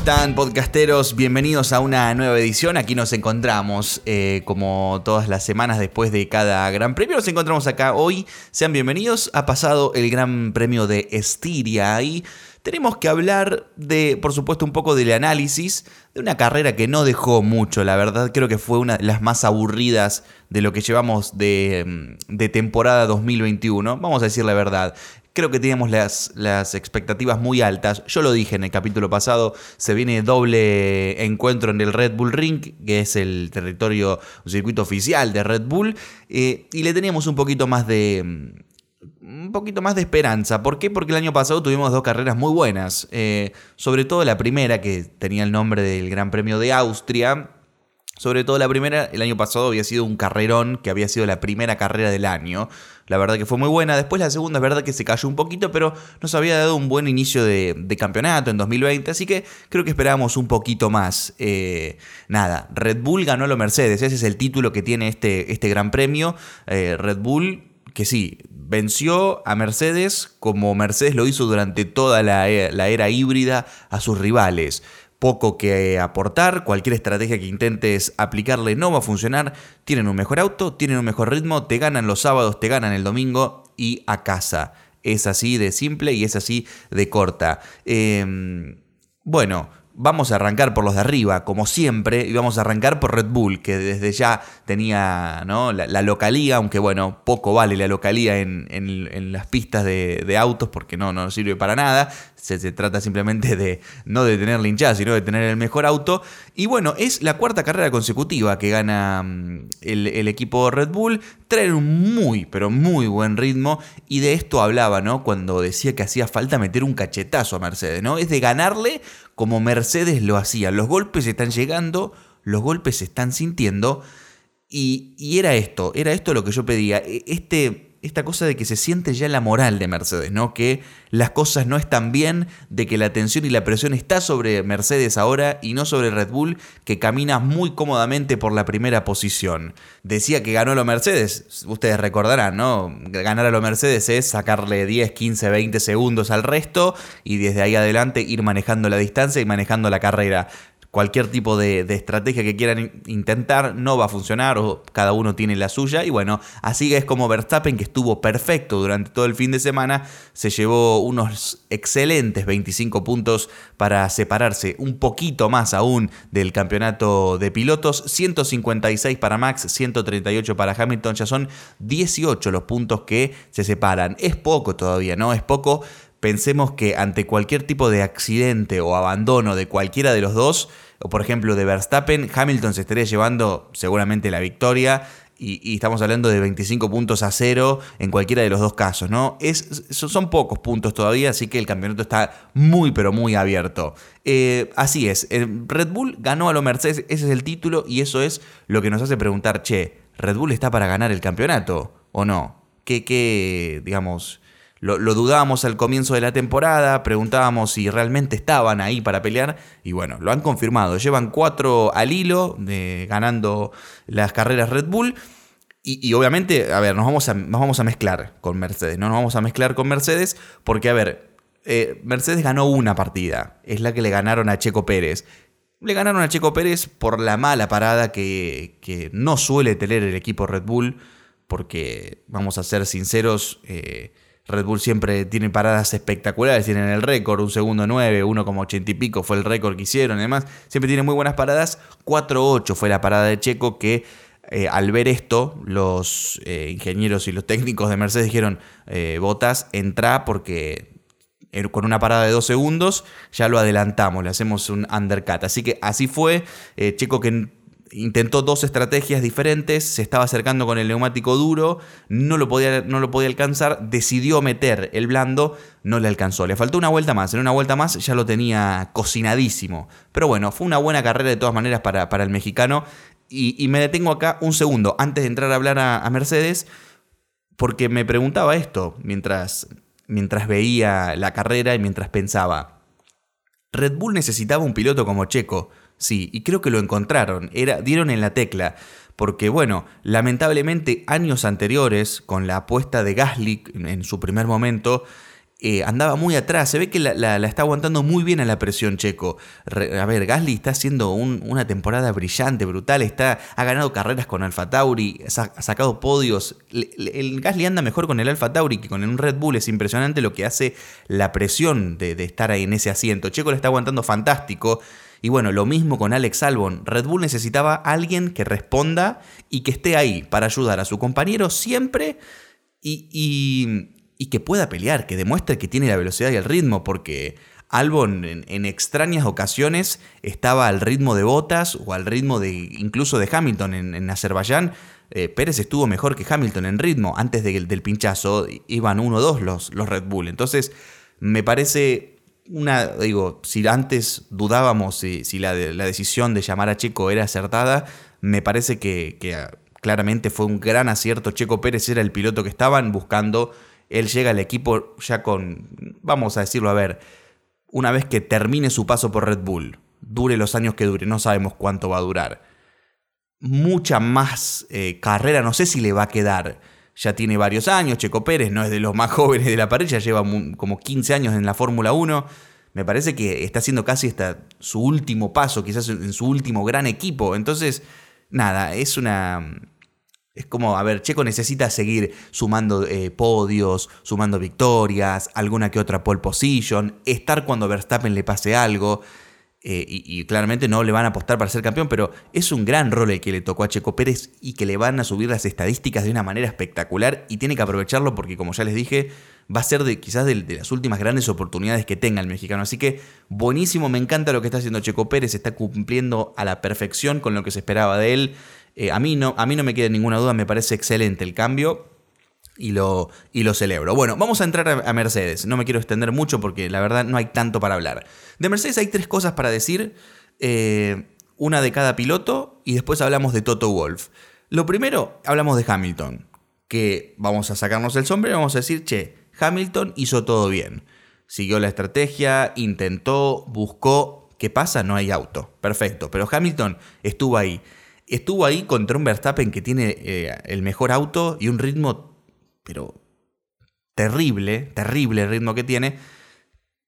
están, podcasteros? Bienvenidos a una nueva edición. Aquí nos encontramos, eh, como todas las semanas después de cada Gran Premio. Nos encontramos acá hoy. Sean bienvenidos. Ha pasado el Gran Premio de Estiria y tenemos que hablar de, por supuesto, un poco del análisis de una carrera que no dejó mucho. La verdad, creo que fue una de las más aburridas de lo que llevamos de, de temporada 2021. Vamos a decir la verdad. Creo que teníamos las, expectativas muy altas. Yo lo dije en el capítulo pasado, se viene doble encuentro en el Red Bull Ring, que es el territorio, un circuito oficial de Red Bull, eh, y le teníamos un poquito más de... Un poquito más de esperanza. ¿Por qué? Porque el año pasado tuvimos dos carreras muy buenas. Eh, sobre todo la primera, que tenía el nombre del Gran Premio de Austria, sobre todo la primera, el año pasado había sido un carrerón que había sido la primera carrera del año. La verdad que fue muy buena. Después la segunda es verdad que se cayó un poquito, pero nos había dado un buen inicio de, campeonato en 2020. Así que creo que esperábamos un poquito más. Eh, nada, Red Bull ganó a lo Mercedes. Ese es el título que tiene este, este gran premio. Eh, Red Bull, que sí, venció a Mercedes como Mercedes lo hizo durante toda la era híbrida a sus rivales poco que aportar, cualquier estrategia que intentes aplicarle no va a funcionar, tienen un mejor auto, tienen un mejor ritmo, te ganan los sábados, te ganan el domingo y a casa. Es así de simple y es así de corta. Em, bueno, vamos a arrancar por los de arriba, como siempre, y vamos a arrancar por Red Bull, que desde ya tenía ¿no? la, localía, aunque bueno, poco vale la localía en, las pistas de, autos, porque no, no sirve para nada. Se, trata simplemente de no de tener linchada, sino de tener el mejor auto. Y bueno, es la cuarta carrera consecutiva que gana mm, el, equipo Red Bull. Traen un muy, pero muy buen ritmo. Y de esto hablaba, ¿no? Cuando decía que hacía falta meter un cachetazo a Mercedes, ¿no? Es de ganarle como Mercedes lo hacía. Los golpes están llegando, los golpes se están sintiendo. Y, y era esto, era esto lo que yo pedía. E, este esta cosa de que se siente ya la moral de Mercedes, ¿no? Que las cosas no están bien, de que la tensión y la presión está sobre Mercedes ahora y no sobre Red Bull, que camina muy cómodamente por la primera posición. Decía que ganó a los Mercedes, ustedes recordarán, ¿no? Ganar a los Mercedes es sacarle 10, 15, 20 segundos al resto y desde ahí adelante ir manejando la distancia y manejando la carrera cualquier tipo de, estrategia que quieran intentar no va a funcionar o cada uno tiene la suya. Y bueno, así es como Verstappen, que estuvo perfecto durante todo el fin de semana, se llevó unos excelentes 25 puntos para separarse un poquito más aún del campeonato de pilotos. 156 para Max, 138 para Hamilton, ya son 18 los puntos que se separan. Es poco todavía, ¿no? Es poco pensemos que ante cualquier tipo de accidente o abandono de cualquiera de los dos, o por ejemplo de Verstappen, Hamilton se estaría llevando seguramente la victoria. Y, estamos hablando de 25 puntos a cero en cualquiera de los dos casos, ¿no? Es, son pocos puntos todavía, así que el campeonato está muy, pero muy abierto. Eh, así es, Red Bull ganó a los Mercedes, ese es el título, y eso es lo que nos hace preguntar, che, ¿Red Bull está para ganar el campeonato o no? ¿Qué, qué digamos, lo, dudábamos al comienzo de la temporada, preguntábamos si realmente estaban ahí para pelear y bueno, lo han confirmado. Llevan cuatro al hilo ganando las carreras Red Bull. Y, obviamente, a ver, nos vamos a, nos vamos a mezclar con Mercedes, no nos vamos a mezclar con Mercedes porque, a ver, eh, Mercedes ganó una partida, es la que le ganaron a Checo Pérez. Le ganaron a Checo Pérez por la mala parada que, que no suele tener el equipo Red Bull, porque, vamos a ser sinceros, eh, Red Bull siempre tiene paradas espectaculares, tienen el récord, un segundo 9, uno como ochenta y pico fue el récord que hicieron, además, siempre tiene muy buenas paradas. 4-8 fue la parada de Checo que eh, al ver esto, los eh, ingenieros y los técnicos de Mercedes dijeron, eh, Botas, entra porque con una parada de dos segundos ya lo adelantamos, le hacemos un undercut. Así que así fue, Checo que intentó dos estrategias diferentes, se estaba acercando con el neumático duro, no lo, podía, no lo podía alcanzar, decidió meter el blando, no le alcanzó. Le faltó una vuelta más, en una vuelta más ya lo tenía cocinadísimo. Pero bueno, fue una buena carrera de todas maneras para, para el mexicano. Y, me detengo acá un segundo antes de entrar a hablar a, Mercedes, porque me preguntaba esto mientras, mientras veía la carrera y mientras pensaba. Red Bull necesitaba un piloto como Checo Sí, y creo que lo encontraron, era, dieron en la tecla, porque bueno, lamentablemente años anteriores, con la apuesta de Gasly en su primer momento, eh, andaba muy atrás. Se ve que la, está aguantando muy bien a la presión Checo. a ver, Gasly está haciendo una temporada brillante, brutal. Está, ha ganado carreras con Alfa Tauri, ha sacado podios. El, Gasly anda mejor con el Alfa Tauri que con un Red Bull. Es impresionante lo que hace la presión de, de estar ahí en ese asiento. Checo le está aguantando fantástico. Y bueno, lo mismo con Alex Albon. Red Bull necesitaba alguien que responda y que esté ahí para ayudar a su compañero siempre y, y, que pueda pelear, que demuestre que tiene la velocidad y el ritmo, porque Albon en, extrañas ocasiones estaba al ritmo de Botas o al ritmo de incluso de Hamilton en, Azerbaiyán. Eh, Pérez estuvo mejor que Hamilton en ritmo. Antes del pinchazo iban 1-2 los, los Red Bull. Entonces, me parece una, digo, si antes dudábamos si, la, la, decisión de llamar a Checo era acertada, me parece que, ah, claramente fue un gran acierto. Checo Pérez era el piloto que estaban buscando. Él llega al equipo ya con, vamos a decirlo, a ver, una vez que termine su paso por Red Bull, dure los años que dure, no sabemos cuánto va a durar. Mucha más eh, carrera, no sé si le va a quedar ya tiene varios años, Checo Pérez no es de los más jóvenes de la parrilla, lleva como 15 años en la Fórmula 1. Me parece que está haciendo casi hasta su último paso, quizás en su último gran equipo. Entonces, nada, es una... Es como, a ver, Checo necesita seguir sumando eh, podios, sumando victorias, alguna que otra pole position, estar cuando Verstappen le pase algo. Eh, y, claramente no le van a apostar para ser campeón, pero es un gran rol el que le tocó a Checo Pérez y que le van a subir las estadísticas de una manera espectacular y tiene que aprovecharlo porque, como ya les dije, va a ser de, quizás de, las últimas grandes oportunidades que tenga el mexicano. Así que buenísimo, me encanta lo que está haciendo Checo Pérez, está cumpliendo a la perfección con lo que se esperaba de él. Eh, a, mí no, a mí no me queda ninguna duda, me parece excelente el cambio y lo, y lo celebro. Bueno, vamos a entrar a, Mercedes. No me quiero extender mucho porque la verdad no hay tanto para hablar. De Mercedes hay tres cosas para decir. Eh, una de cada piloto y después hablamos de Toto Wolf. Lo primero, hablamos de Hamilton. Que vamos a sacarnos el sombrero y vamos a decir, che, Hamilton hizo todo bien. Siguió la estrategia, intentó, buscó. ¿Qué pasa? No hay auto. Perfecto. Pero Hamilton estuvo ahí. Estuvo ahí contra un Verstappen que tiene eh, el mejor auto y un ritmo pero terrible, terrible el ritmo que tiene.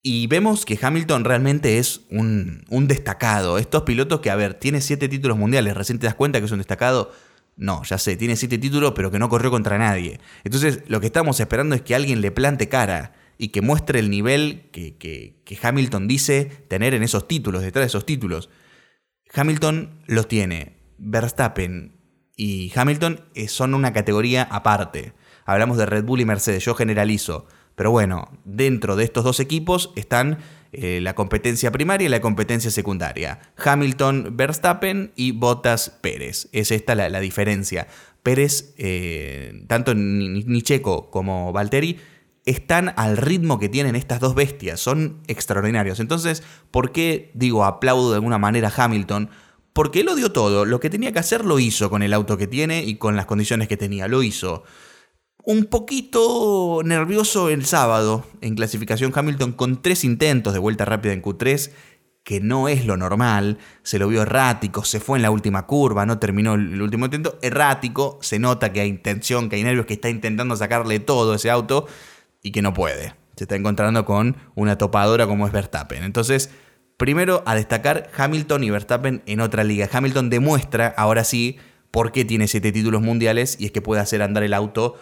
Y vemos que Hamilton realmente es un, destacado. Estos pilotos que, a ver, tiene siete títulos mundiales, recién te das cuenta que es un destacado. No, ya sé, tiene siete títulos, pero que no corrió contra nadie. Entonces, lo que estamos esperando es que alguien le plante cara y que muestre el nivel que, que Hamilton dice tener en esos títulos, detrás de esos títulos. Hamilton los tiene. Verstappen y Hamilton eh, son una categoría aparte hablamos de Red Bull y Mercedes, yo generalizo. Pero bueno, dentro de estos dos equipos están eh, la competencia primaria y la competencia secundaria. Hamilton, Verstappen y Bottas, Pérez. Es esta la, diferencia. Pérez, eh, tanto ni Checo como Valtteri, están al ritmo que tienen estas dos bestias. Son extraordinarios. Entonces, ¿por qué digo aplaudo de alguna manera a Hamilton? Porque él lo dio todo. Lo que tenía que hacer lo hizo con el auto que tiene y con las condiciones que tenía. Lo hizo un poquito nervioso el sábado en clasificación Hamilton con tres intentos de vuelta rápida en Q3, que no es lo normal, se lo vio errático, se fue en la última curva, no terminó el último intento, errático, se nota que hay intención, que hay nervios, que está intentando sacarle todo ese auto y que no puede. Se está encontrando con una topadora como es Verstappen. Entonces, primero a destacar Hamilton y Verstappen en otra liga. Hamilton demuestra, ahora sí, por qué tiene siete títulos mundiales y es que puede hacer andar el auto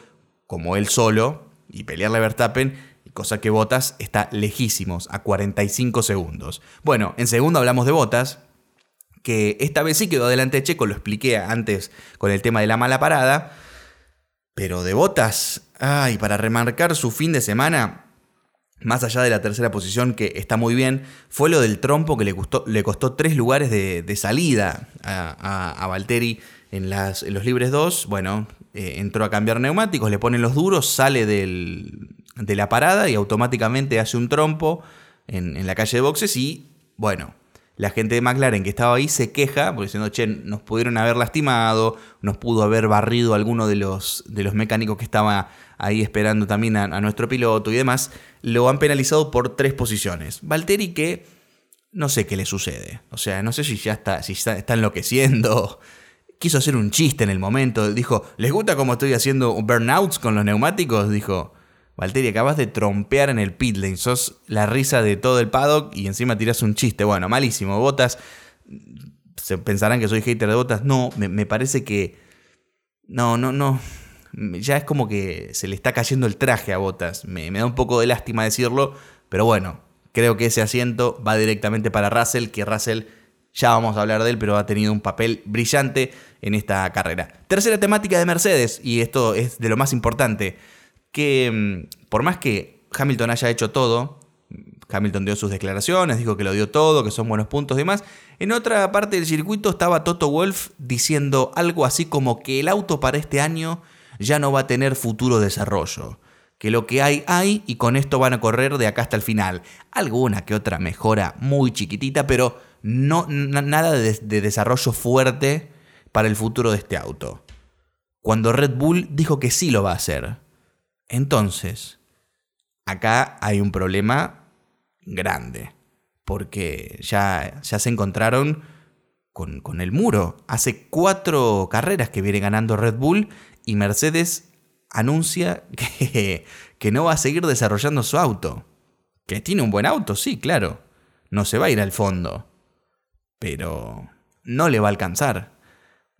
como él solo y pelearle a Verstappen, cosa que Botas está lejísimos, a 45 segundos. Bueno, en segundo hablamos de Botas, que esta vez sí quedó adelante de Checo, lo expliqué antes con el tema de la mala parada, pero de Botas, ay, para remarcar su fin de semana, más allá de la tercera posición, que está muy bien, fue lo del trompo que le costó, le costó tres lugares de, salida a, a, Valtteri en, las, en los libres 2. Bueno, eh, entró a cambiar neumáticos, le ponen los duros, sale de la parada y automáticamente hace un trompo en, la calle de boxes y, bueno, la gente de McLaren que estaba ahí se queja, porque diciendo, che, nos pudieron haber lastimado, nos pudo haber barrido alguno de los, de los mecánicos que estaba ahí esperando también a, nuestro piloto y demás, lo han penalizado por tres posiciones. Valtteri que no sé qué le sucede, o sea, no sé si ya está, si está enloqueciendo, quiso hacer un chiste en el momento. Dijo, ¿les gusta cómo estoy haciendo burnouts con los neumáticos? Dijo, Valtteri, acabas de trompear en el pit lane, sos la risa de todo el paddock y encima tiras un chiste. Bueno, malísimo. Botas, se pensarán que soy hater de Botas. No, me, parece que... No, no, no. Ya es como que se le está cayendo el traje a Botas. Me, me da un poco de lástima decirlo, pero bueno, creo que ese asiento va directamente para Russell, que Russell ya vamos a hablar de él, pero ha tenido un papel brillante en esta carrera. Tercera temática de Mercedes, y esto es de lo más importante que mm, por más que Hamilton haya hecho todo, Hamilton dio sus declaraciones, dijo que lo dio todo, que son buenos puntos y demás. En otra parte del circuito estaba Toto Wolf diciendo algo así como que el auto para este año ya no va a tener futuro desarrollo. Que lo que hay, hay y con esto van a correr de acá hasta el final. Alguna que otra mejora muy chiquitita, pero no, nada de desarrollo fuerte para el futuro de este auto. Cuando Red Bull dijo que sí lo va a hacer entonces, acá hay un problema grande, porque ya, ya se encontraron con, con, el muro. Hace cuatro carreras que viene ganando Red Bull y Mercedes anuncia que, que no va a seguir desarrollando su auto. Que tiene un buen auto, sí, claro. No se va a ir al fondo. Pero no le va a alcanzar.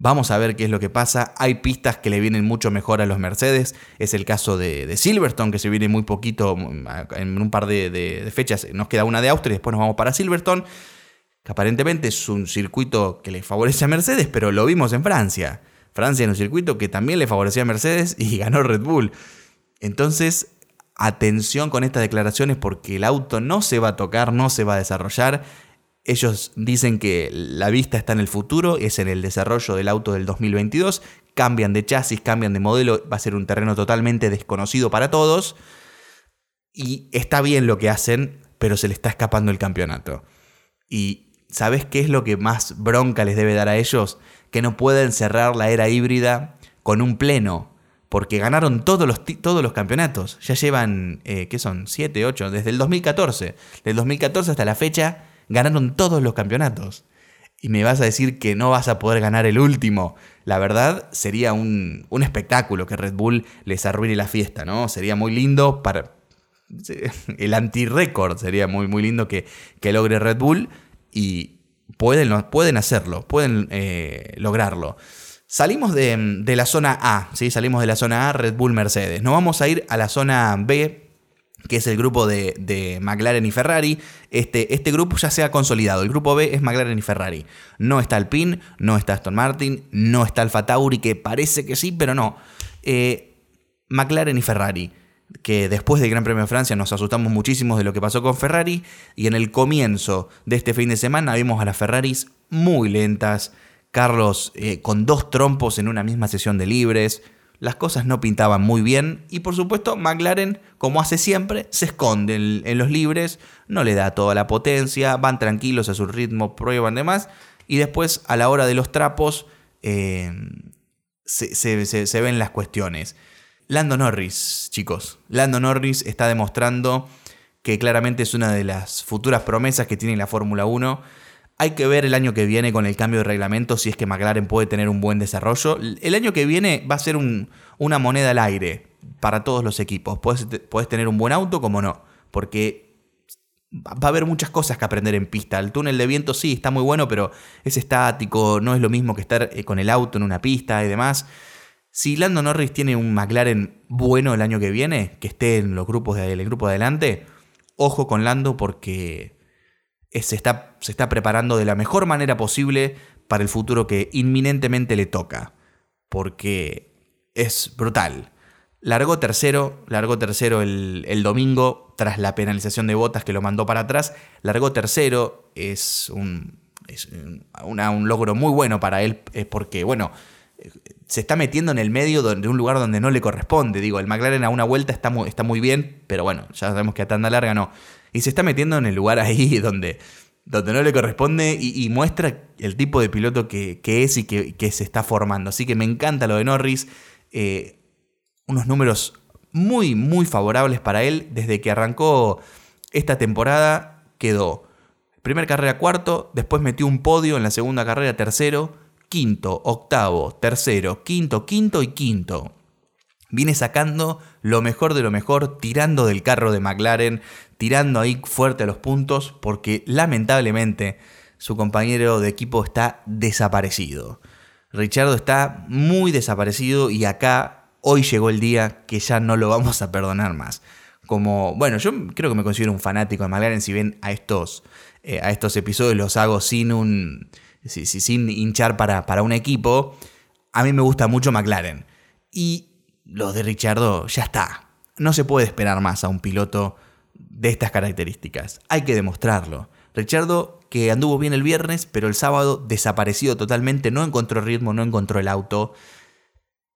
Vamos a ver qué es lo que pasa. Hay pistas que le vienen mucho mejor a los Mercedes. Es el caso de, Silverstone, que se viene muy poquito, mm, en un par de, fechas. Nos queda una de Austria y después nos vamos para Silverstone. Que aparentemente es un circuito que le favorece a Mercedes, pero lo vimos en Francia. Francia en un circuito que también le favorecía a Mercedes y ganó Red Bull. Entonces, atención con estas declaraciones porque el auto no se va a tocar, no se va a desarrollar ellos dicen que la vista está en el futuro, es en el desarrollo del auto del 2022, cambian de chasis, cambian de modelo, va a ser un terreno totalmente desconocido para todos. Y está bien lo que hacen, pero se le está escapando el campeonato. Y ¿sabes qué es lo que más bronca les debe dar a ellos? Que no pueden cerrar la era híbrida con un pleno. Porque ganaron todos los, todos los campeonatos. Ya llevan, eh, ¿qué son? 7, 8, desde el 2014. Del 2014 hasta la fecha ganaron todos los campeonatos. Y me vas a decir que no vas a poder ganar el último. La verdad, sería un, espectáculo que Red Bull les arruine la fiesta, ¿no? Sería muy lindo para. El anti-récord sería muy, muy lindo que, que, logre Red Bull y pueden, pueden hacerlo, pueden eh, lograrlo. Salimos de, de, la zona A, ¿sí? Salimos de la zona A, Red Bull Mercedes. Nos vamos a ir a la zona B, que es el grupo de, McLaren y Ferrari. Este, este, grupo ya se ha consolidado. El grupo B es McLaren y Ferrari. No está Alpine, no está Aston Martin, no está Alfa Tauri, que parece que sí, pero no. Eh, McLaren y Ferrari. Que después del Gran Premio de Francia nos asustamos muchísimo de lo que pasó con Ferrari. Y en el comienzo de este fin de semana vimos a las Ferraris muy lentas. Carlos eh, con dos trompos en una misma sesión de libres las cosas no pintaban muy bien y por supuesto McLaren, como hace siempre, se esconde en, los libres, no le da toda la potencia, van tranquilos a su ritmo, prueban demás y después a la hora de los trapos eh, se, ven las cuestiones. Lando Norris, chicos, Lando Norris está demostrando que claramente es una de las futuras promesas que tiene la Fórmula 1 hay que ver el año que viene con el cambio de reglamento si es que McLaren puede tener un buen desarrollo. El año que viene va a ser una moneda al aire para todos los equipos. Puedes, tener un buen auto como no, porque va a haber muchas cosas que aprender en pista. El túnel de viento sí está muy bueno, pero es estático, no es lo mismo que estar eh, con el auto en una pista y demás. Si Lando Norris tiene un McLaren bueno el año que viene, que esté en los grupos de, el grupo de adelante, ojo con Lando porque se está, se está preparando de la mejor manera posible para el futuro que inminentemente le toca. Porque es brutal. Largó tercero, largó tercero el, domingo tras la penalización de botas que lo mandó para atrás. Largó tercero, es un, un logro muy bueno para él, porque, bueno, se está metiendo en el medio de un lugar donde no le corresponde. Digo, el McLaren a una vuelta está muy, está muy bien, pero bueno, ya sabemos que a tanda larga no y se está metiendo en el lugar ahí donde, donde no le corresponde y, muestra el tipo de piloto que, es y que, se está formando. Así que me encanta lo de Norris. Eh, unos números muy, muy favorables para él. Desde que arrancó esta temporada quedó primer carrera cuarto, después metió un podio en la segunda carrera tercero, quinto, octavo, tercero, quinto, quinto y quinto. Viene sacando lo mejor de lo mejor, tirando del carro de McLaren, tirando ahí fuerte a los puntos, porque lamentablemente su compañero de equipo está desaparecido. Richardo está muy desaparecido y acá hoy llegó el día que ya no lo vamos a perdonar más. Como, bueno, yo creo que me considero un fanático de McLaren, si bien a estos, eh, a estos episodios los hago sin un, sin hinchar para, para un equipo, a mí me gusta mucho McLaren. Y los de Richardo, ya está. No se puede esperar más a un piloto de estas características. Hay que demostrarlo. Richardo, que anduvo bien el viernes, pero el sábado desaparecido totalmente, no encontró ritmo, no encontró el auto.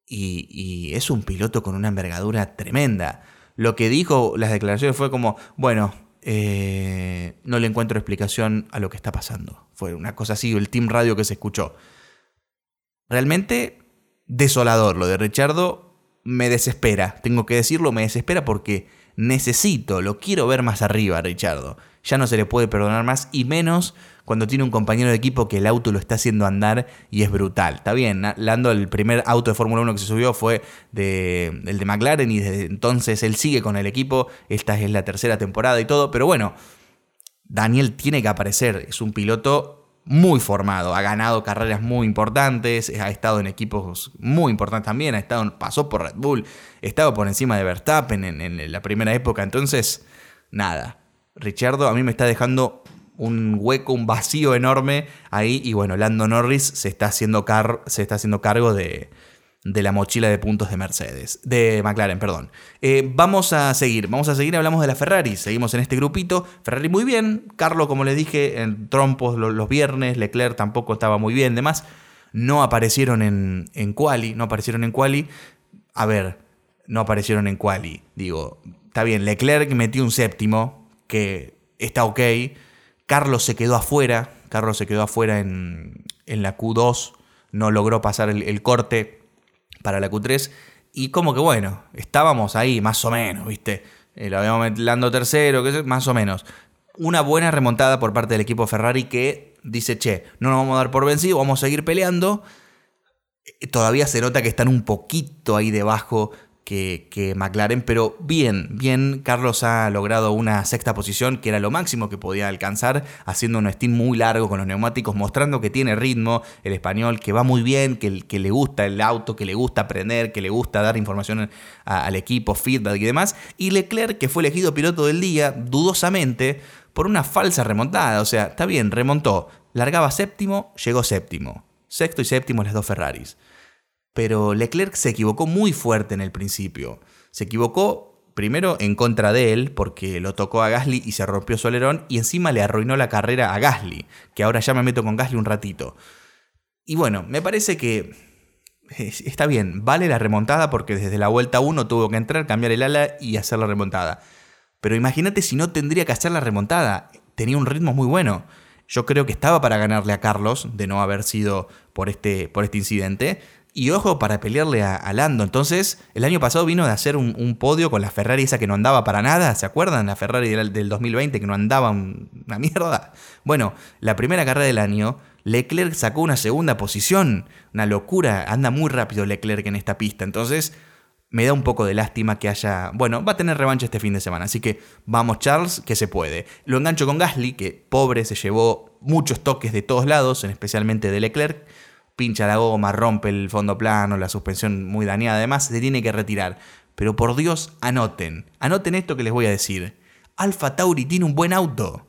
Y, es un piloto con una envergadura tremenda. Lo que dijo las declaraciones fue como, bueno, eh, no le encuentro explicación a lo que está pasando. Fue una cosa así, el team radio que se escuchó. Realmente desolador lo de Richardo me desespera, tengo que decirlo, me desespera porque necesito, lo quiero ver más arriba, Richardo. Ya no se le puede perdonar más y menos cuando tiene un compañero de equipo que el auto lo está haciendo andar y es brutal. Está bien, Lando, el primer auto de Fórmula 1 que se subió fue de, el de McLaren y desde entonces él sigue con el equipo. Esta es la tercera temporada y todo, pero bueno, Daniel tiene que aparecer. Es un piloto muy formado, ha ganado carreras muy importantes, ha estado en equipos muy importantes también, ha estado, pasó por Red Bull, estaba por encima de Verstappen en, la primera época, entonces, nada, Richardo a mí me está dejando un hueco, un vacío enorme ahí y bueno, Lando Norris se está haciendo, se está haciendo cargo de, de la mochila de puntos de Mercedes, de McLaren, perdón. Eh, vamos a seguir, vamos a seguir, hablamos de la Ferrari, seguimos en este grupito. Ferrari muy bien, Carlos, como les dije, en trompos los, viernes, Leclerc tampoco estaba muy bien, demás. No aparecieron en, en quali, no aparecieron en quali. A ver, no aparecieron en quali. Digo, está bien, Leclerc metió un séptimo, que está ok. Carlos se quedó afuera, Carlos se quedó afuera en, en la Q2, no logró pasar el corte para la Q3. Y como que bueno, estábamos ahí, más o menos, ¿viste? Eh, lo habíamos metido tercero, sé, más o menos. Una buena remontada por parte del equipo Ferrari que dice, che, no nos vamos a dar por vencido, vamos a seguir peleando. Eh, todavía se nota que están un poquito ahí debajo que, McLaren, pero bien, bien, Carlos ha logrado una sexta posición, que era lo máximo que podía alcanzar, haciendo un stint muy largo con los neumáticos, mostrando que tiene ritmo el español, que va muy bien, que, le gusta el auto, que le gusta aprender, que le gusta dar información al equipo, feedback y demás, y Leclerc, que fue elegido piloto del día, dudosamente, por una falsa remontada, o sea, está bien, remontó, largaba séptimo, llegó séptimo, sexto y séptimo las dos Ferraris. Pero Leclerc se equivocó muy fuerte en el principio. Se equivocó primero en contra de él porque lo tocó a Gasly y se rompió su alerón y encima le arruinó la carrera a Gasly, que ahora ya me meto con Gasly un ratito. Y bueno, me parece que está bien, vale la remontada porque desde la vuelta 1 tuvo que entrar, cambiar el ala y hacer la remontada. Pero imagínate si no tendría que hacer la remontada, tenía un ritmo muy bueno. Yo creo que estaba para ganarle a Carlos de no haber sido por este, por este incidente. Y ojo para pelearle a, Lando. Entonces, el año pasado vino de hacer un, podio con la Ferrari esa que no andaba para nada. ¿Se acuerdan? La Ferrari del, 2020 que no andaba una mierda. Bueno, la primera carrera del año, Leclerc sacó una segunda posición. Una locura. Anda muy rápido Leclerc en esta pista. Entonces, me da un poco de lástima que haya. Bueno, va a tener revancha este fin de semana. Así que vamos, Charles, que se puede. Lo engancho con Gasly, que pobre se llevó muchos toques de todos lados, especialmente de Leclerc pincha la goma, rompe el fondo plano, la suspensión muy dañada, además se tiene que retirar. Pero por Dios, anoten, anoten esto que les voy a decir. Alfa Tauri tiene un buen auto.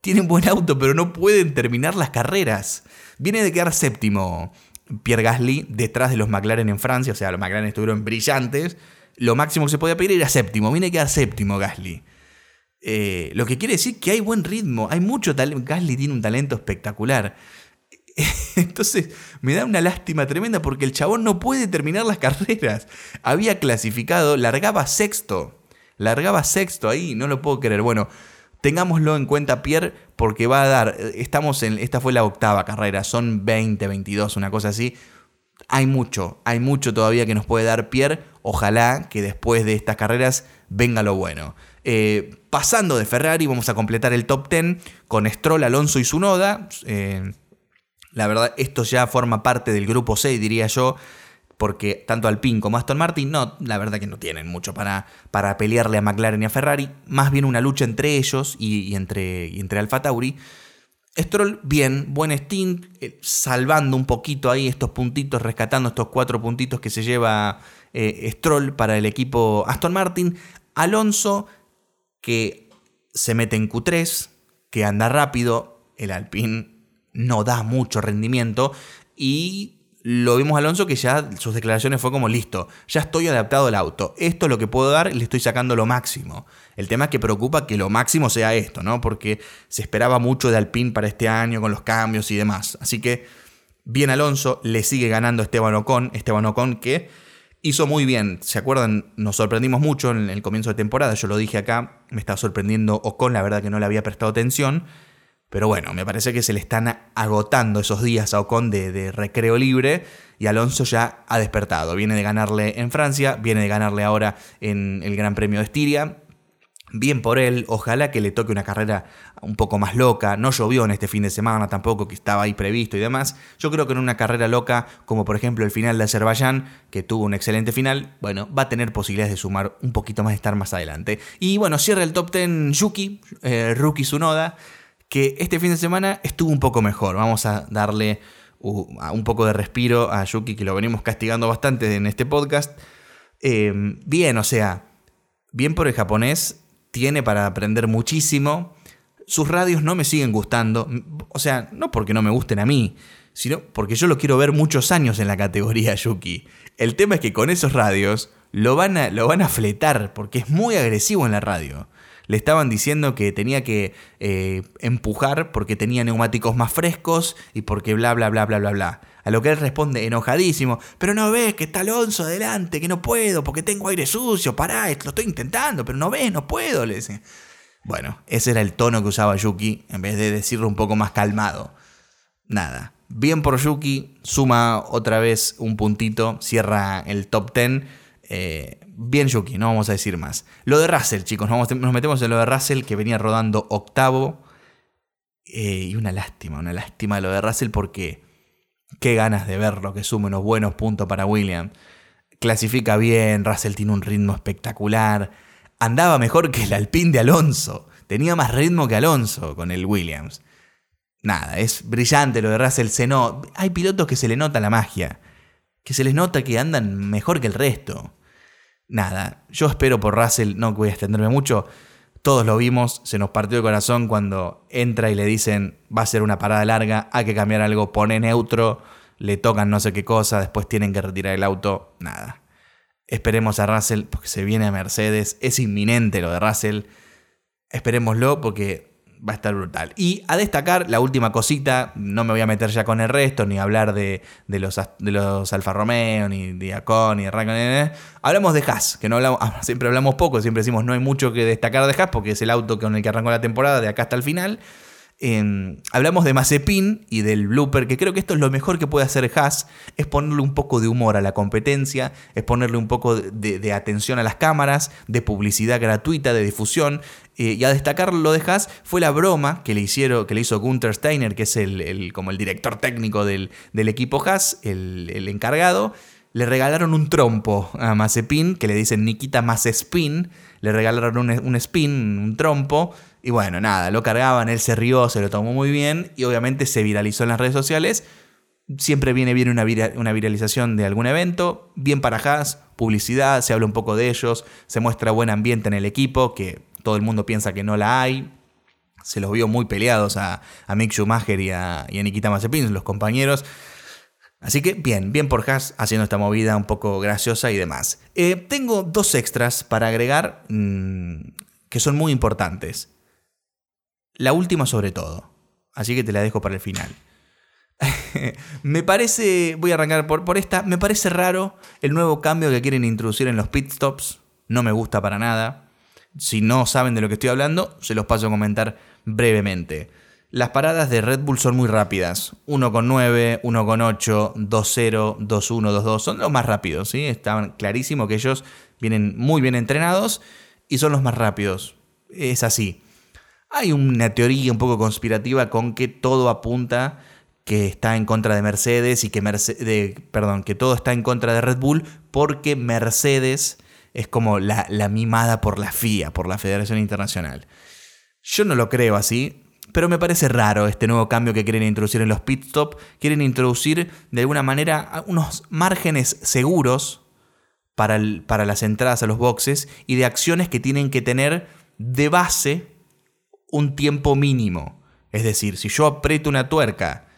Tiene un buen auto, pero no pueden terminar las carreras. Viene de quedar séptimo Pierre Gasly detrás de los McLaren en Francia, o sea, los McLaren estuvieron brillantes. Lo máximo que se podía pedir era séptimo. Viene de quedar séptimo Gasly. Eh, lo que quiere decir que hay buen ritmo, hay mucho talento. Gasly tiene un talento espectacular. Entonces me da una lástima tremenda porque el chabón no puede terminar las carreras. Había clasificado, largaba sexto. Largaba sexto ahí, no lo puedo creer. Bueno, tengámoslo en cuenta, Pierre, porque va a dar. Estamos en. Esta fue la octava carrera, son 20, 22, una cosa así. Hay mucho, hay mucho todavía que nos puede dar Pierre. Ojalá que después de estas carreras venga lo bueno. Eh, pasando de Ferrari, vamos a completar el top 10 con Stroll, Alonso y Sunoda. Eh, la verdad, esto ya forma parte del grupo 6, diría yo. porque tanto Alpine como Aston Martin, no, la verdad que no tienen mucho para, para pelearle a McLaren y a Ferrari, más bien una lucha entre ellos y, entre, entre Alfa Tauri. Stroll, bien, buen stint, eh, salvando un poquito ahí estos puntitos, rescatando estos cuatro puntitos que se lleva eh, Stroll para el equipo Aston Martin. Alonso, que se mete en Q3, que anda rápido, el Alpine no da mucho rendimiento y lo vimos a Alonso que ya sus declaraciones fue como listo, ya estoy adaptado al auto, esto es lo que puedo dar le estoy sacando lo máximo. El tema es que preocupa que lo máximo sea esto, ¿no? Porque se esperaba mucho de Alpine para este año con los cambios y demás. Así que bien Alonso, le sigue ganando Esteban Ocon, Esteban Ocon que hizo muy bien, ¿se acuerdan? Nos sorprendimos mucho en el comienzo de temporada, yo lo dije acá, me estaba sorprendiendo Ocon, la verdad que no le había prestado atención pero bueno, me parece que se le están agotando esos días a Ocon de, recreo libre y Alonso ya ha despertado. Viene de ganarle en Francia, viene de ganarle ahora en el Gran Premio de Estiria. Bien por él, ojalá que le toque una carrera un poco más loca. No llovió en este fin de semana tampoco, que estaba ahí previsto y demás. Yo creo que en una carrera loca, como por ejemplo el final de Azerbaiyán, que tuvo un excelente final, bueno, va a tener posibilidades de sumar un poquito más, de estar más adelante. Y bueno, cierra el top 10 Yuki, eh, Rookie Sunoda que este fin de semana estuvo un poco mejor. Vamos a darle un poco de respiro a Yuki, que lo venimos castigando bastante en este podcast. Em, bien, o sea, bien por el japonés, tiene para aprender muchísimo. Sus radios no me siguen gustando, o sea, no porque no me gusten a mí, sino porque yo lo quiero ver muchos años en la categoría Yuki. El tema es que con esos radios lo van a, lo van a fletar, porque es muy agresivo en la radio le estaban diciendo que tenía que eh, empujar porque tenía neumáticos más frescos y porque bla, bla, bla, bla, bla, bla. A lo que él responde enojadísimo, pero no ves que está Alonso adelante, que no puedo porque tengo aire sucio, pará, lo estoy intentando, pero no ves, no puedo, le dice. Bueno, ese era el tono que usaba Yuki, en vez de decirlo un poco más calmado. Nada, bien por Yuki, suma otra vez un puntito, cierra el top 10. Eh, bien Yuki, no vamos a decir más. Lo de Russell, chicos, nos, metemos en lo de Russell que venía rodando octavo. Eh, y una lástima, una lástima lo de Russell porque qué ganas de verlo, que sume unos buenos puntos para William. Clasifica bien, Russell tiene un ritmo espectacular. Andaba mejor que el Alpine de Alonso. Tenía más ritmo que Alonso con el Williams. Nada, es brillante lo de Russell. Se Hay pilotos que se le nota la magia. Que se les nota que andan mejor que el resto nada, yo espero por Russell, no voy a extenderme mucho, todos lo vimos, se nos partió el corazón cuando entra y le dicen va a ser una parada larga, hay que cambiar algo, pone neutro, le tocan no sé qué cosa, después tienen que retirar el auto, nada. Esperemos a Russell porque se viene a Mercedes, es inminente lo de Russell, esperémoslo porque va a estar brutal. Y a destacar, la última cosita, no me voy a meter ya con el resto, ni hablar de, los, de los Alfa Romeo, ni de Acon, ni de Raikkonen. Hablamos de Haas, que no hablamos, siempre hablamos poco, siempre decimos no hay mucho que destacar de Haas, porque es el auto con el que arrancó la temporada de acá hasta el final hablamos de Mazepin y del blooper, que creo que esto es lo mejor que puede hacer Haas, es ponerle un poco de humor a la competencia, es ponerle un poco de, atención a las cámaras, de publicidad gratuita, de difusión. Eh, y a destacar lo de Haas fue la broma que le, hicieron, que le hizo Gunther Steiner, que es el, como el director técnico del, equipo Haas, el, encargado. Le regalaron un trompo a Mazepin, que le dicen Nikita Mazespin. Le regalaron un, un spin, un trompo, y bueno, nada, lo cargaban, él se rió, se lo tomó muy bien y obviamente se viralizó en las redes sociales. Siempre viene bien una, una viralización de algún evento, bien para Haas, publicidad, se habla un poco de ellos, se muestra buen ambiente en el equipo, que todo el mundo piensa que no la hay. Se los vio muy peleados a, Mick Schumacher y a, y Nikita Mazepin, los compañeros. Así que bien, bien por Haas haciendo esta movida un poco graciosa y demás. Eh, tengo dos extras para agregar mm, que son muy importantes. La última sobre todo. Así que te la dejo para el final. me parece, voy a arrancar por, por esta, me parece raro el nuevo cambio que quieren introducir en los pit stops. No me gusta para nada. Si no saben de lo que estoy hablando, se los paso a comentar brevemente. Las paradas de Red Bull son muy rápidas. 1,9, 1,8, 2,0, 2,1, 2,2. Son los más rápidos, ¿sí? Está clarísimo que ellos vienen muy bien entrenados y son los más rápidos. Es así. Hay una teoría un poco conspirativa con que todo apunta que está en contra de Mercedes y que perdón, que todo está en contra de Red Bull porque Mercedes es como la, mimada por la FIA, por la Federación Internacional. Yo no lo creo así, pero me parece raro este nuevo cambio que quieren introducir en los pit stop. Quieren introducir de alguna manera unos márgenes seguros para, para, las entradas a los boxes y de acciones que tienen que tener de base un tiempo mínimo. Es decir, si yo aprieto una tuerca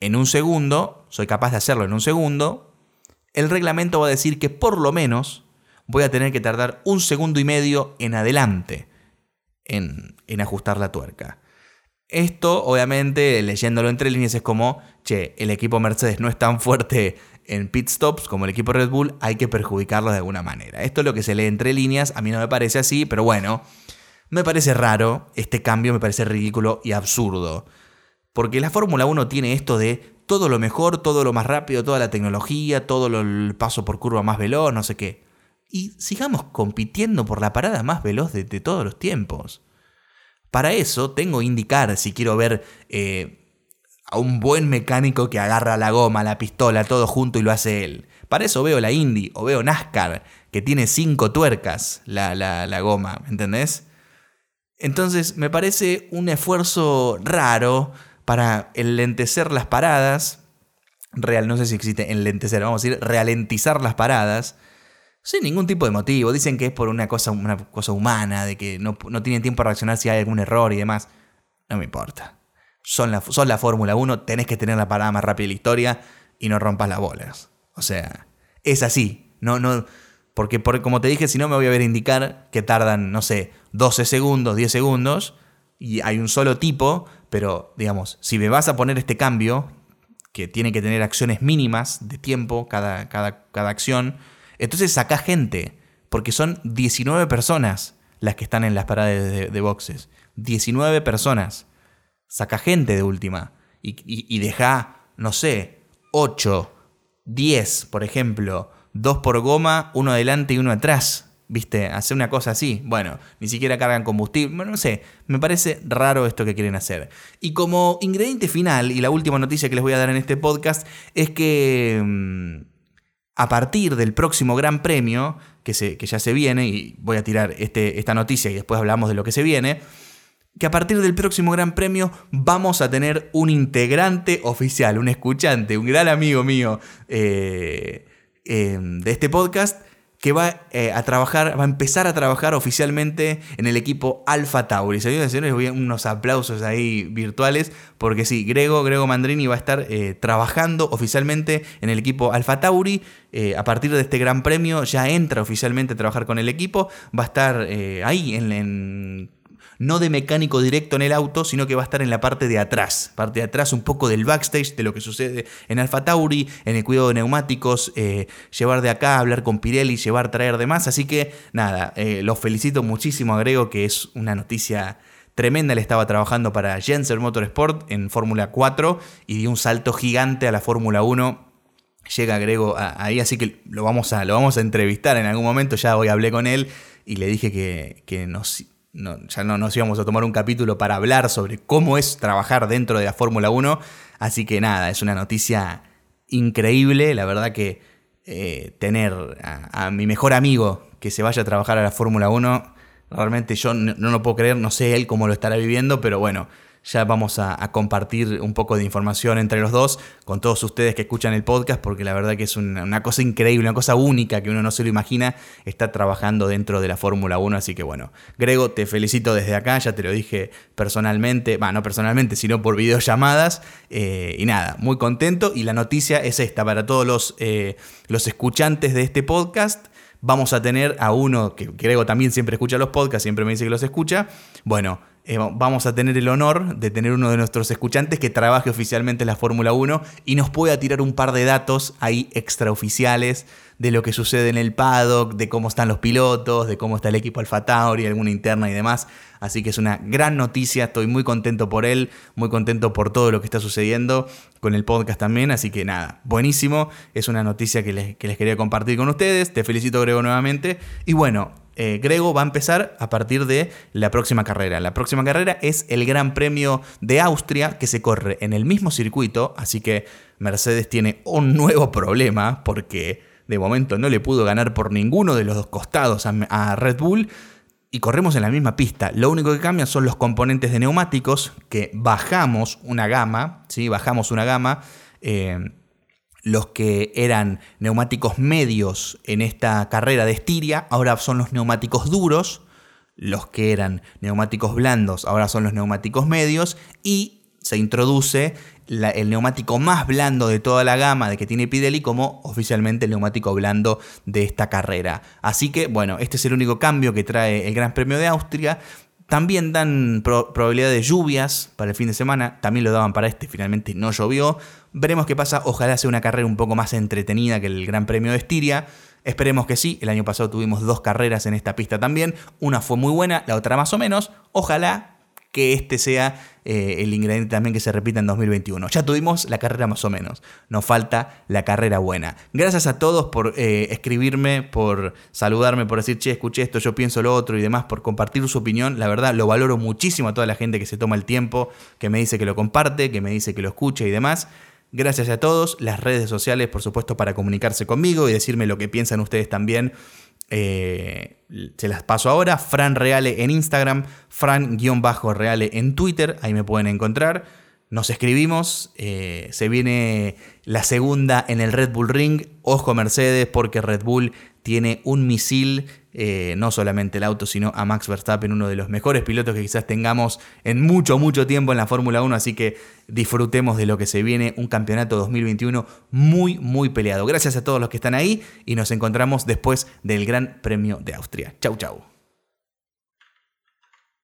en un segundo, soy capaz de hacerlo en un segundo, el reglamento va a decir que por lo menos voy a tener que tardar un segundo y medio en adelante en, en ajustar la tuerca. Esto, obviamente, leyéndolo entre líneas, es como, che, el equipo Mercedes no es tan fuerte en pit stops como el equipo Red Bull, hay que perjudicarlo de alguna manera. Esto es lo que se lee entre líneas, a mí no me parece así, pero bueno, me parece raro, este cambio me parece ridículo y absurdo. Porque la Fórmula 1 tiene esto de todo lo mejor, todo lo más rápido, toda la tecnología, todo el paso por curva más veloz, no sé qué y sigamos compitiendo por la parada más veloz de, todos los tiempos. Para eso tengo que indicar si quiero ver eh, a un buen mecánico que agarra la goma, la pistola, todo junto y lo hace él. Para eso veo la Indy o veo NASCAR, que tiene cinco tuercas la, la, la goma, ¿entendés? Entonces me parece un esfuerzo raro para enlentecer las paradas. Real, no sé si existe enlentecer, vamos a decir, ralentizar las paradas sin ningún tipo de motivo. Dicen que es por una cosa, una cosa humana, de que no, tienen tiempo para reaccionar si hay algún error y demás. No me importa. Son la, son la Fórmula 1, tenés que tener la parada más rápida de la historia y no rompas las bolas. O sea, es así. No, no, porque como te dije, si no me voy a ver indicar que tardan, no sé, 12 segundos, 10 segundos, y hay un solo tipo, pero digamos, si me vas a poner este cambio, que tiene que tener acciones mínimas de tiempo cada, cada, cada acción, entonces saca gente, porque son 19 personas las que están en las paradas de, boxes. 19 personas. Saca gente de última. Y, deja, no sé, 8, 10, por ejemplo. Dos por goma, uno adelante y uno atrás. ¿Viste? Hacer una cosa así. Bueno, ni siquiera cargan combustible. Bueno, no sé. Me parece raro esto que quieren hacer. Y como ingrediente final, y la última noticia que les voy a dar en este podcast, es que. Mm, a partir del próximo Gran Premio, que, se, que ya se viene, y voy a tirar este, esta noticia y después hablamos de lo que se viene, que a partir del próximo Gran Premio vamos a tener un integrante oficial, un escuchante, un gran amigo mío eh, eh, de este podcast, que va eh, a trabajar, va a empezar a trabajar oficialmente en el equipo Alpha Tauri. Señoras y señores, voy a unos aplausos ahí virtuales, porque sí, Grego, Grego Mandrini va a estar eh, trabajando oficialmente en el equipo Alpha Tauri. Eh, a partir de este gran premio ya entra oficialmente a trabajar con el equipo. Va a estar ahí en no de mecánico directo en el auto, sino que va a estar en la parte de atrás, parte de atrás un poco del backstage de lo que sucede en Alfa Tauri, en el cuidado de neumáticos, eh, llevar de acá, hablar con Pirelli, llevar, traer demás. Así que nada, eh, los felicito muchísimo, agrego que es una noticia tremenda. Él estaba trabajando para Jensen Motorsport en Fórmula 4 y dio un salto gigante a la Fórmula 1 llega Grego ahí, así que lo vamos, a, lo vamos a entrevistar en algún momento. Ya hoy hablé con él y le dije que, que nos, ya no nos íbamos a tomar un capítulo para hablar sobre cómo es trabajar dentro de la Fórmula 1. Así que nada, es una noticia increíble. La verdad que eh, tener a, mi mejor amigo que se vaya a trabajar a la Fórmula 1, realmente yo no, no lo puedo creer, no sé él cómo lo estará viviendo, pero bueno, ya vamos a, compartir un poco de información entre los dos con todos ustedes que escuchan el podcast, porque la verdad que es una, cosa increíble, una cosa única que uno no se lo imagina, está trabajando dentro de la Fórmula 1. Así que bueno, Grego, te felicito desde acá, ya te lo dije personalmente, bueno, no personalmente, sino por videollamadas. Eh, y nada, muy contento. Y la noticia es esta para todos los, eh, los escuchantes de este podcast vamos a tener a uno que Grego también siempre escucha los podcasts, siempre me dice que los escucha. Bueno, eh, vamos a tener el honor de tener uno de nuestros escuchantes que trabaje oficialmente en la Fórmula 1 y nos pueda tirar un par de datos ahí extraoficiales de lo que sucede en el paddock, de cómo están los pilotos, de cómo está el equipo Alfa Tauri, alguna interna y demás. Así que es una gran noticia, estoy muy contento por él, muy contento por todo lo que está sucediendo con el podcast también. Así que nada, buenísimo, es una noticia que les, que les quería compartir con ustedes. Te felicito, Grego, nuevamente. Y bueno, eh, Grego va a empezar a partir de la próxima carrera. La próxima carrera es el Gran Premio de Austria que se corre en el mismo circuito, así que Mercedes tiene un nuevo problema porque de momento no le pudo ganar por ninguno de los dos costados a, Red Bull y corremos en la misma pista. Lo único que cambia son los componentes de neumáticos, que bajamos una gama, ¿sí? bajamos una gama. Eh, los que eran neumáticos medios en esta carrera de Estiria, ahora son los neumáticos duros, los que eran neumáticos blandos, ahora son los neumáticos medios, y se introduce el neumático más blando de toda la gama de que tiene Pirelli como oficialmente el neumático blando de esta carrera. Así que bueno, este es el único cambio que trae el Gran Premio de Austria. También dan probabilidad de lluvias para el fin de semana, también lo daban para este, finalmente no llovió. Veremos qué pasa, ojalá sea una carrera un poco más entretenida que el Gran Premio de Estiria. Esperemos que sí, el año pasado tuvimos dos carreras en esta pista también, una fue muy buena, la otra más o menos. Ojalá que este sea eh, el ingrediente también que se repita en 2021. Ya tuvimos la carrera más o menos, nos falta la carrera buena. Gracias a todos por eh, escribirme, por saludarme, por decir, che, escuché esto, yo pienso lo otro y demás, por compartir su opinión. La verdad, lo valoro muchísimo a toda la gente que se toma el tiempo, que me dice que lo comparte, que me dice que lo escuche y demás. Gracias a todos, las redes sociales, por supuesto, para comunicarse conmigo y decirme lo que piensan ustedes también eh, se las paso ahora. Fran Reale en Instagram, Fran-Reale en Twitter, ahí me pueden encontrar. Nos escribimos, eh, se viene la segunda en el Red Bull Ring. Ojo Mercedes porque Red Bull tiene un misil, eh, no solamente el auto, sino a Max Verstappen, uno de los mejores pilotos que quizás tengamos en mucho, mucho tiempo en la Fórmula 1, así que disfrutemos de lo que se viene, un campeonato 2021 muy, muy peleado. Gracias a todos los que están ahí y nos encontramos después del Gran Premio de Austria. Chau, chau.